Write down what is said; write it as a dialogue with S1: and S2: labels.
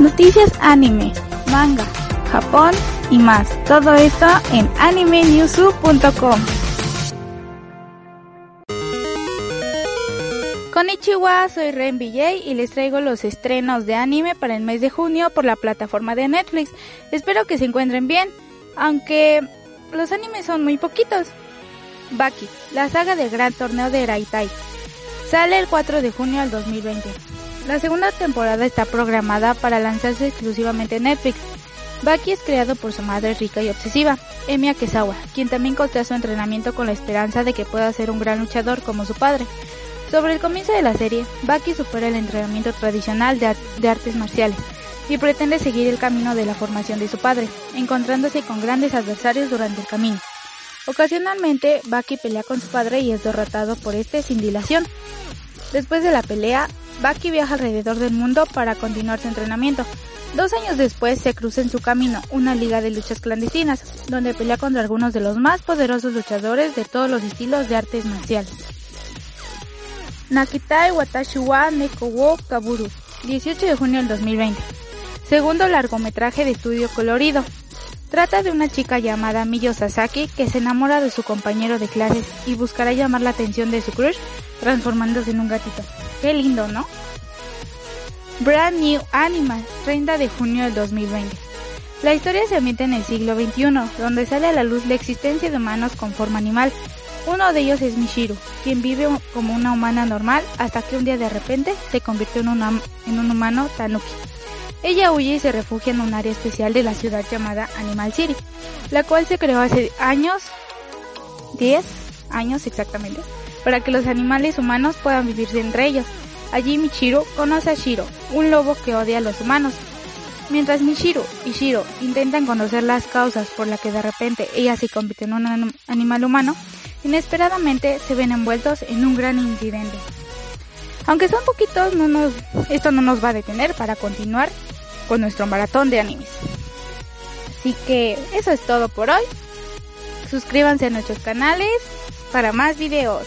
S1: Noticias anime, manga, Japón y más. Todo esto en animenewsu.com. Konnichiwa, soy Ren BJ y les traigo los estrenos de anime para el mes de junio por la plataforma de Netflix. Espero que se encuentren bien, aunque los animes son muy poquitos. Baki, la saga del gran torneo de Raitai. Sale el 4 de junio del 2020. La segunda temporada está programada para lanzarse exclusivamente en Netflix. Baki es creado por su madre rica y obsesiva, Emi Kesawa, quien también costea su entrenamiento con la esperanza de que pueda ser un gran luchador como su padre. Sobre el comienzo de la serie, Baki supera el entrenamiento tradicional de artes marciales y pretende seguir el camino de la formación de su padre, encontrándose con grandes adversarios durante el camino. Ocasionalmente, Baki pelea con su padre y es derrotado por este sin dilación. Después de la pelea, Baki viaja alrededor del mundo para continuar su entrenamiento. Dos años después se cruza en su camino una liga de luchas clandestinas, donde pelea contra algunos de los más poderosos luchadores de todos los estilos de artes marciales. Nakitai Watashi wa Neko wo Kaburu, 18 de junio del 2020. Segundo largometraje de estudio colorido. Trata de una chica llamada Miyo Sasaki que se enamora de su compañero de clases y buscará llamar la atención de su crush transformándose en un gatito. Qué lindo, ¿no? Brand New Animal, 30 de junio del 2020. La historia se ambienta en el siglo XXI, donde sale a la luz la existencia de humanos con forma animal. Uno de ellos es Mishiru, quien vive como una humana normal hasta que un día de repente se convierte en, en un humano tanuki. Ella huye y se refugia en un área especial de la ciudad llamada Animal City, la cual se creó hace años, 10 años exactamente, para que los animales humanos puedan vivirse entre ellos. Allí Michiru conoce a Shiro, un lobo que odia a los humanos. Mientras Michiru y Shiro intentan conocer las causas por las que de repente ella se convierte en un animal humano, inesperadamente se ven envueltos en un gran incidente. Aunque son poquitos, esto no nos va a detener para continuar con nuestro maratón de animes. Así que eso es todo por hoy. Suscríbanse a nuestros canales para más videos.